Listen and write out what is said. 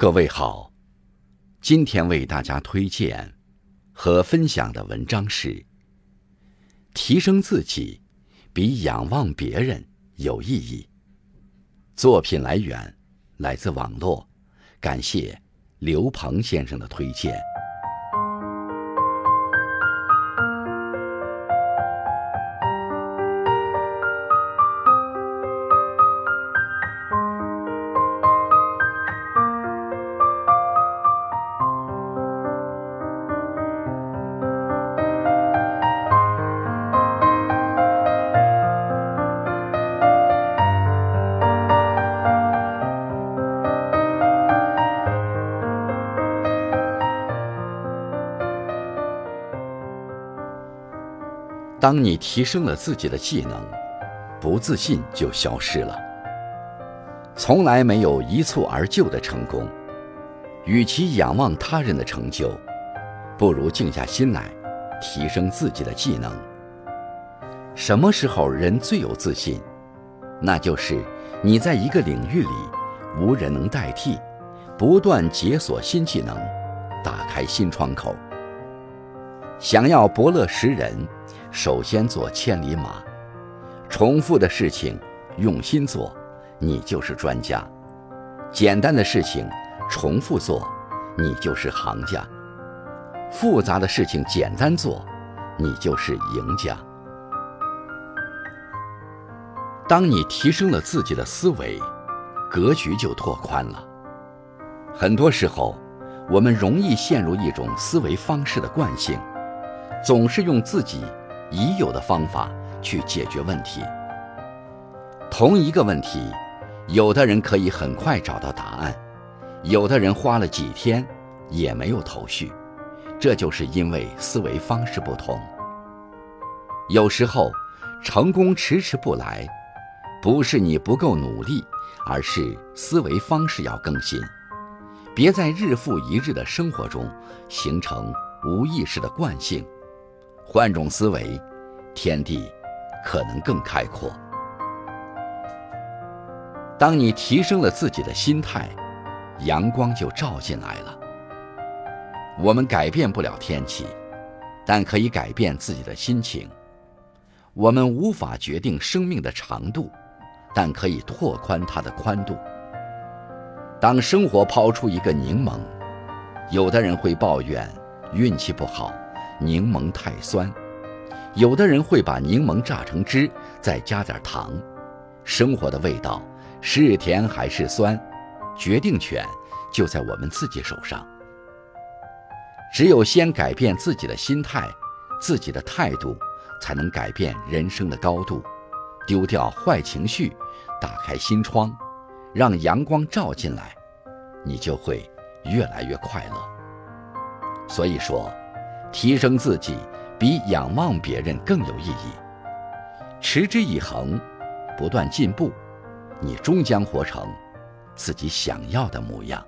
各位好，今天为大家推荐和分享的文章是：提升自己比仰望别人有意义。作品来源来自网络，感谢刘鹏先生的推荐。当你提升了自己的技能，不自信就消失了。从来没有一蹴而就的成功，与其仰望他人的成就，不如静下心来提升自己的技能。什么时候人最有自信？那就是你在一个领域里无人能代替，不断解锁新技能，打开新窗口。想要伯乐识人。首先做千里马，重复的事情用心做，你就是专家；简单的事情重复做，你就是行家；复杂的事情简单做，你就是赢家。当你提升了自己的思维，格局就拓宽了。很多时候，我们容易陷入一种思维方式的惯性，总是用自己。已有的方法去解决问题。同一个问题，有的人可以很快找到答案，有的人花了几天也没有头绪。这就是因为思维方式不同。有时候，成功迟迟不来，不是你不够努力，而是思维方式要更新。别在日复一日的生活中形成无意识的惯性。换种思维，天地可能更开阔。当你提升了自己的心态，阳光就照进来了。我们改变不了天气，但可以改变自己的心情。我们无法决定生命的长度，但可以拓宽它的宽度。当生活抛出一个柠檬，有的人会抱怨运气不好。柠檬太酸，有的人会把柠檬榨成汁，再加点糖。生活的味道是甜还是酸，决定权就在我们自己手上。只有先改变自己的心态、自己的态度，才能改变人生的高度。丢掉坏情绪，打开心窗，让阳光照进来，你就会越来越快乐。所以说。提升自己比仰望别人更有意义。持之以恒，不断进步，你终将活成自己想要的模样。